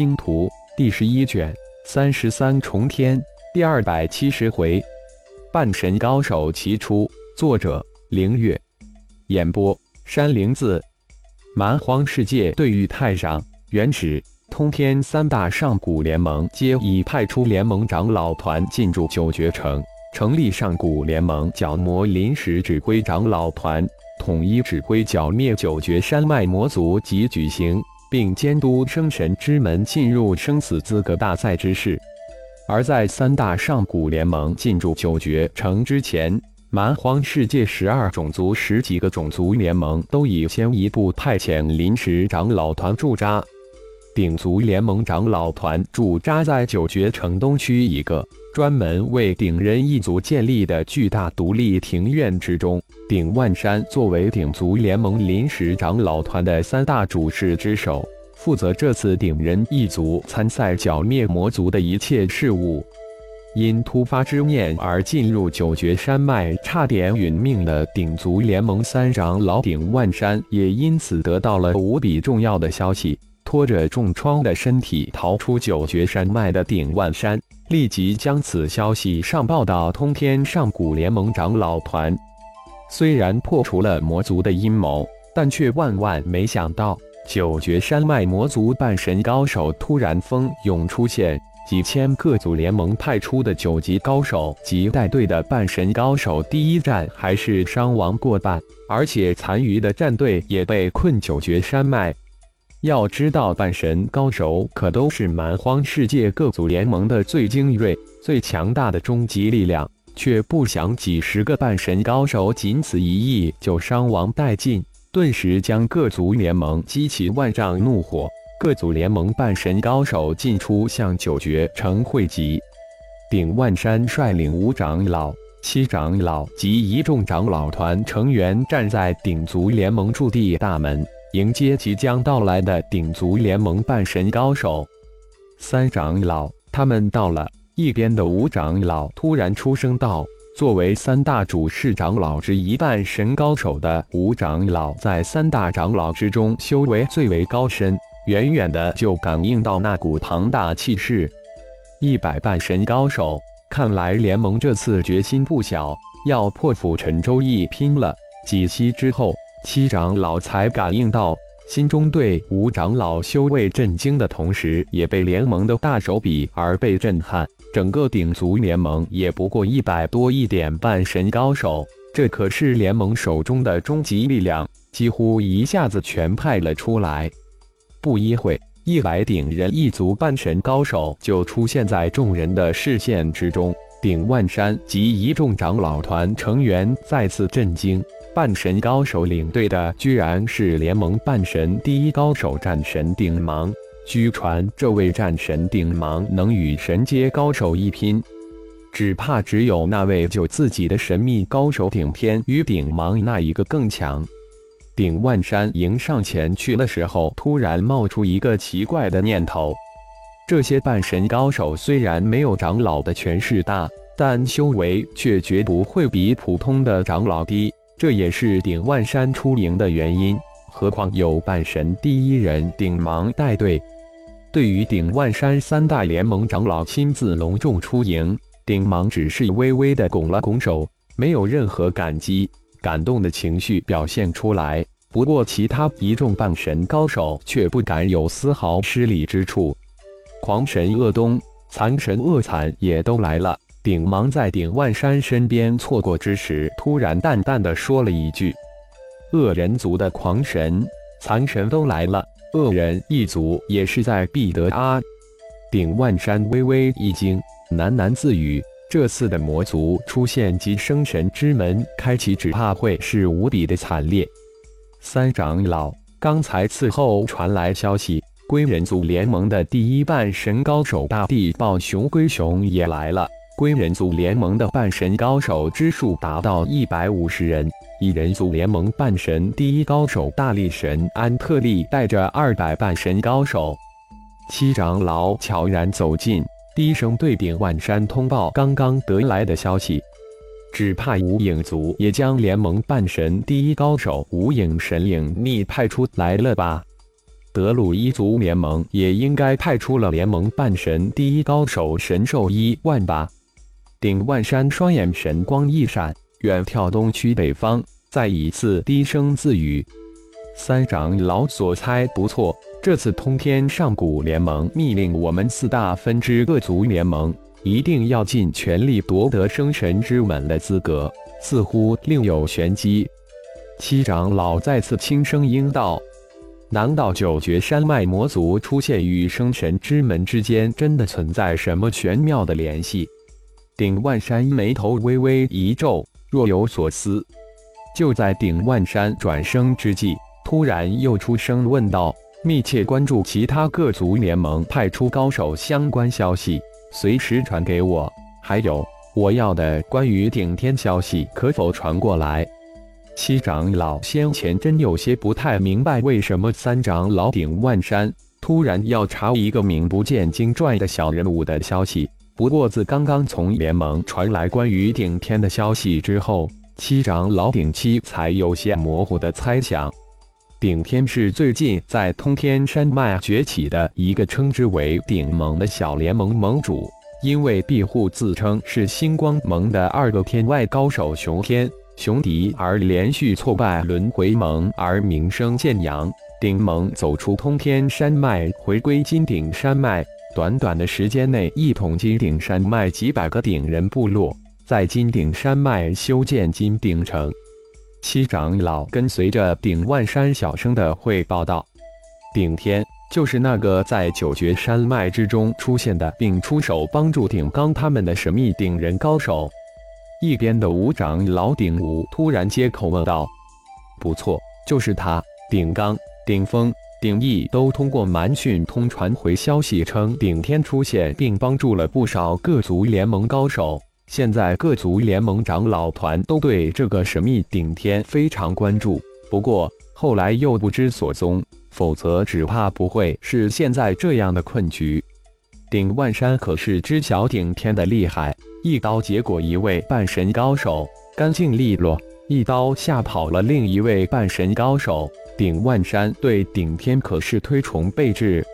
星图》第十一卷三十三重天第二百七十回，半神高手齐出。作者：凌月。演播：山灵子。蛮荒世界对于太上、原始、通天三大上古联盟，皆已派出联盟长老团进驻九绝城，成立上古联盟角魔临时指挥长老团，统一指挥剿灭九绝山脉魔族及举行。并监督生神之门进入生死资格大赛之事。而在三大上古联盟进驻九绝城之前，蛮荒世界十二种族十几个种族联盟都已先一步派遣临时长老团驻扎。鼎族联盟长老团驻扎在九绝城东区一个专门为鼎人一族建立的巨大独立庭院之中。鼎万山作为鼎族联盟临时长老团的三大主事之首，负责这次鼎人一族参赛剿灭魔族的一切事务。因突发之念而进入九绝山脉，差点殒命的鼎族联盟三长老鼎万山，也因此得到了无比重要的消息。拖着重创的身体逃出九绝山脉的鼎万山，立即将此消息上报到通天上古联盟长老团。虽然破除了魔族的阴谋，但却万万没想到，九绝山脉魔族半神高手突然蜂拥出现，几千各族联盟派出的九级高手及带队的半神高手，第一战还是伤亡过半，而且残余的战队也被困九绝山脉。要知道，半神高手可都是蛮荒世界各族联盟的最精锐、最强大的终极力量。却不想几十个半神高手仅此一役就伤亡殆尽，顿时将各族联盟激起万丈怒火。各族联盟半神高手进出向九绝城汇集。顶万山率领五长老、七长老及一众长老团成员站在顶族联盟驻地大门，迎接即将到来的顶族联盟半神高手。三长老，他们到了。一边的五长老突然出声道：“作为三大主事长老之一半神高手的五长老，在三大长老之中修为最为高深，远远的就感应到那股庞大气势。一百半神高手，看来联盟这次决心不小，要破釜沉舟一拼了。”几息之后，七长老才感应到。心中对吴长老修为震惊的同时，也被联盟的大手笔而被震撼。整个鼎族联盟也不过一百多一点半神高手，这可是联盟手中的终极力量，几乎一下子全派了出来。不一会，一百鼎人一族半神高手就出现在众人的视线之中。鼎万山及一众长老团成员再次震惊。半神高手领队的，居然是联盟半神第一高手战神顶芒。据传，这位战神顶芒能与神阶高手一拼，只怕只有那位救自己的神秘高手顶天与顶芒那一个更强。顶万山迎上前去的时候，突然冒出一个奇怪的念头：这些半神高手虽然没有长老的权势大，但修为却绝不会比普通的长老低。这也是顶万山出营的原因，何况有半神第一人顶芒带队。对于顶万山三大联盟长老亲自隆重出营，顶芒只是微微的拱了拱手，没有任何感激、感动的情绪表现出来。不过，其他一众半神高手却不敢有丝毫失礼之处。狂神恶东、残神恶惨也都来了。顶芒在顶万山身边错过之时，突然淡淡的说了一句：“恶人族的狂神、残神都来了，恶人一族也是在必得啊！”顶万山微微一惊，喃喃自语：“这次的魔族出现及生神之门开启，只怕会是无比的惨烈。”三长老，刚才伺候传来消息，归人族联盟的第一半神高手大地暴熊龟熊也来了。归人族联盟的半神高手之数达到一百五十人，以人族联盟半神第一高手大力神安特利带着二百半神高手，七长老悄然走近，低声对顶万山通报刚刚得来的消息。只怕无影族也将联盟半神第一高手无影神影逆派出来了吧？德鲁伊族联盟也应该派出了联盟半神第一高手神兽一万吧。顶万山双眼神光一闪，远眺东区北方，再一次低声自语：“三长老所猜不错，这次通天上古联盟密令我们四大分支各族联盟一定要尽全力夺得生神之门的资格，似乎另有玄机。”七长老再次轻声应道。难道九绝山脉魔族出现与生神之门之间真的存在什么玄妙的联系？顶万山眉头微微一皱，若有所思。就在顶万山转生之际，突然又出声问道：“密切关注其他各族联盟派出高手相关消息，随时传给我。还有，我要的关于顶天消息，可否传过来？”七长老先前真有些不太明白，为什么三长老顶万山突然要查一个名不见经传的小人物的消息。不过自刚刚从联盟传来关于顶天的消息之后，七长老顶七才有些模糊的猜想：顶天是最近在通天山脉崛起的一个称之为顶盟的小联盟盟主，因为庇护自称是星光盟的二个天外高手熊天。雄敌而连续挫败轮回盟而名声渐扬，顶盟走出通天山脉，回归金顶山脉。短短的时间内，一统金顶山脉几百个顶人部落，在金顶山脉修建金顶城。七长老跟随着顶万山小声的汇报道：“顶天就是那个在九绝山脉之中出现的，并出手帮助顶刚他们的神秘顶人高手。”一边的五长老顶武突然接口问道：“不错，就是他。顶刚、顶峰、顶义都通过蛮讯通传回消息，称顶天出现，并帮助了不少各族联盟高手。现在各族联盟长老团都对这个神秘顶天非常关注，不过后来又不知所踪，否则只怕不会是现在这样的困局。顶万山可是知晓顶天的厉害。”一刀结果一位半神高手，干净利落，一刀吓跑了另一位半神高手。顶万山对顶天可是推崇备至。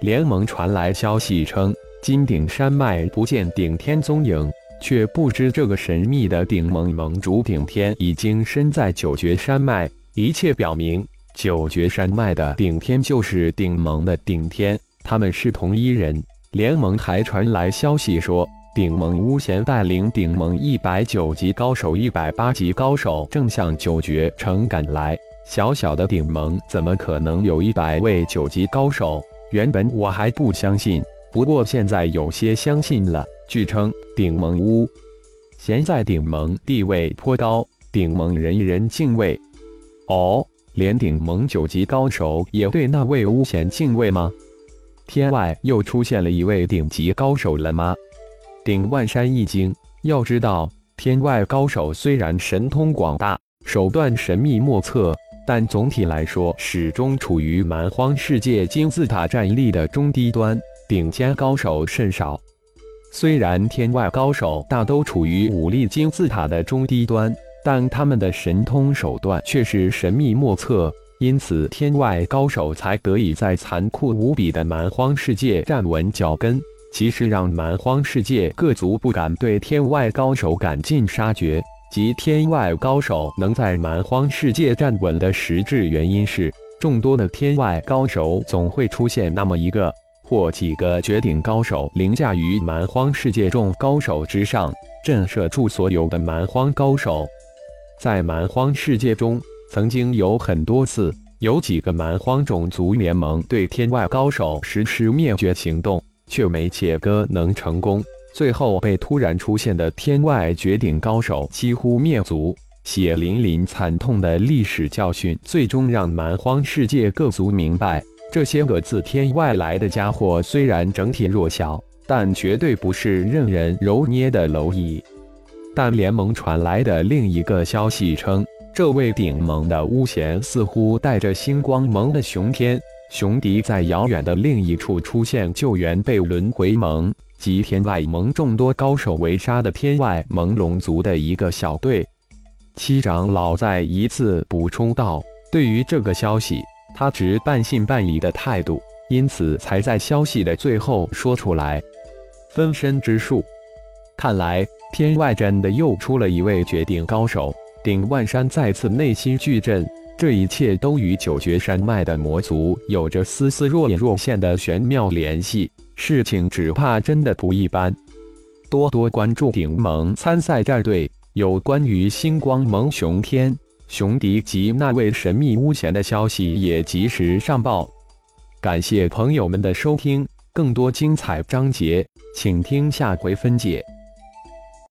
联盟传来消息称，金顶山脉不见顶天踪影，却不知这个神秘的顶盟盟主顶天已经身在九绝山脉。一切表明，九绝山脉的顶天就是顶盟的顶天，他们是同一人。联盟还传来消息说。顶盟巫贤带领顶盟一百九级高手、一百八级高手正向九绝城赶来。小小的顶盟怎么可能有一百位九级高手？原本我还不相信，不过现在有些相信了。据称，顶盟巫贤在顶盟地位颇高，顶盟人人敬畏。哦，连顶盟九级高手也对那位巫贤敬畏吗？天外又出现了一位顶级高手了吗？顶万山一惊，要知道，天外高手虽然神通广大，手段神秘莫测，但总体来说始终处于蛮荒世界金字塔战力的中低端，顶尖高手甚少。虽然天外高手大都处于武力金字塔的中低端，但他们的神通手段却是神秘莫测，因此天外高手才得以在残酷无比的蛮荒世界站稳脚跟。其实让蛮荒世界各族不敢对天外高手赶尽杀绝，及天外高手能在蛮荒世界站稳的实质原因是，众多的天外高手总会出现那么一个或几个绝顶高手凌驾于蛮荒世界众高手之上，震慑住所有的蛮荒高手。在蛮荒世界中，曾经有很多次，有几个蛮荒种族联盟对天外高手实施灭绝行动。却没切割能成功，最后被突然出现的天外绝顶高手几乎灭族，血淋淋惨痛的历史教训，最终让蛮荒世界各族明白，这些个自天外来的家伙虽然整体弱小，但绝对不是任人揉捏的蝼蚁。但联盟传来的另一个消息称，这位顶盟的巫贤似乎带着星光盟的雄天。雄迪在遥远的另一处出现，救援被轮回盟及天外盟众多高手围杀的天外盟龙族的一个小队。七长老再一次补充道：“对于这个消息，他持半信半疑的态度，因此才在消息的最后说出来。分身之术，看来天外真的又出了一位绝顶高手。顶万山再次内心巨震，这一切都与九绝山脉的魔族有着丝丝若隐若现的玄妙联系，事情只怕真的不一般。多多关注顶盟参赛战队，有关于星光盟熊天、熊迪及那位神秘巫贤的消息也及时上报。感谢朋友们的收听，更多精彩章节，请听下回分解。